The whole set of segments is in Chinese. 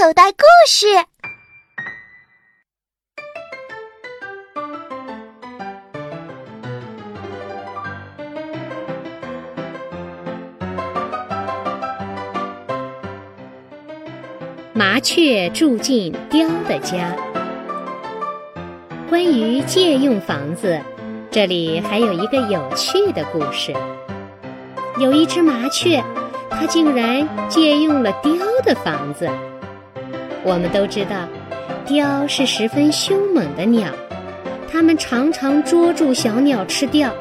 口袋故事。麻雀住进雕的家。关于借用房子，这里还有一个有趣的故事。有一只麻雀，它竟然借用了雕的房子。我们都知道，雕是十分凶猛的鸟，它们常常捉住小鸟吃掉。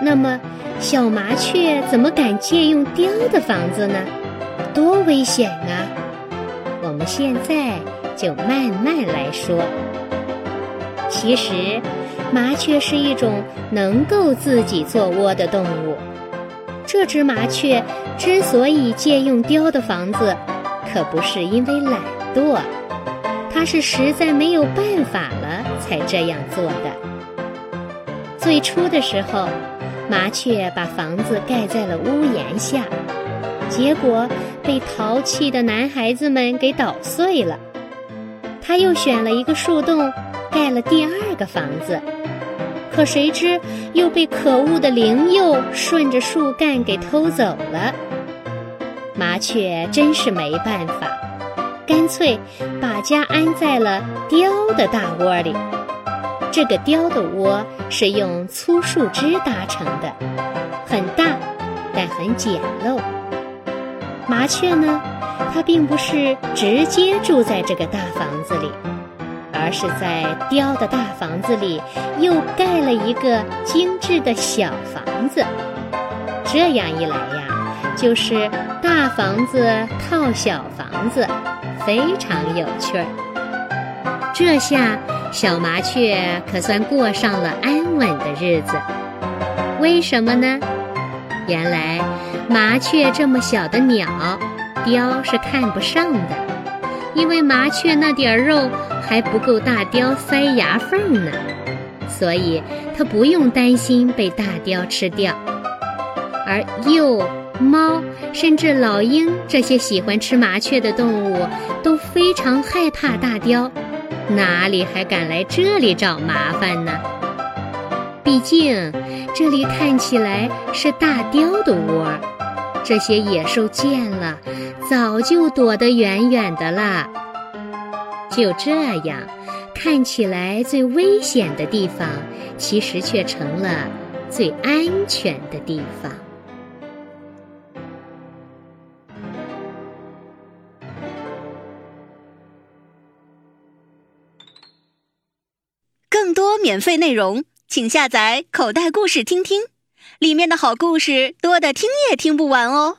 那么，小麻雀怎么敢借用雕的房子呢？多危险啊！我们现在就慢慢来说。其实，麻雀是一种能够自己做窝的动物。这只麻雀之所以借用雕的房子，可不是因为懒惰，他是实在没有办法了才这样做的。最初的时候，麻雀把房子盖在了屋檐下，结果被淘气的男孩子们给捣碎了。他又选了一个树洞，盖了第二个房子。可谁知又被可恶的灵鼬顺着树干给偷走了。麻雀真是没办法，干脆把家安在了雕的大窝里。这个雕的窝是用粗树枝搭成的，很大，但很简陋。麻雀呢，它并不是直接住在这个大房子里。而是在雕的大房子里又盖了一个精致的小房子，这样一来呀，就是大房子套小房子，非常有趣儿。这下小麻雀可算过上了安稳的日子。为什么呢？原来麻雀这么小的鸟，雕是看不上的，因为麻雀那点肉。还不够大雕塞牙缝呢，所以它不用担心被大雕吃掉。而鼬、猫，甚至老鹰这些喜欢吃麻雀的动物都非常害怕大雕，哪里还敢来这里找麻烦呢？毕竟这里看起来是大雕的窝，这些野兽见了早就躲得远远的啦。就这样，看起来最危险的地方，其实却成了最安全的地方。免费内容，请下载《口袋故事》听听，里面的好故事多的听也听不完哦。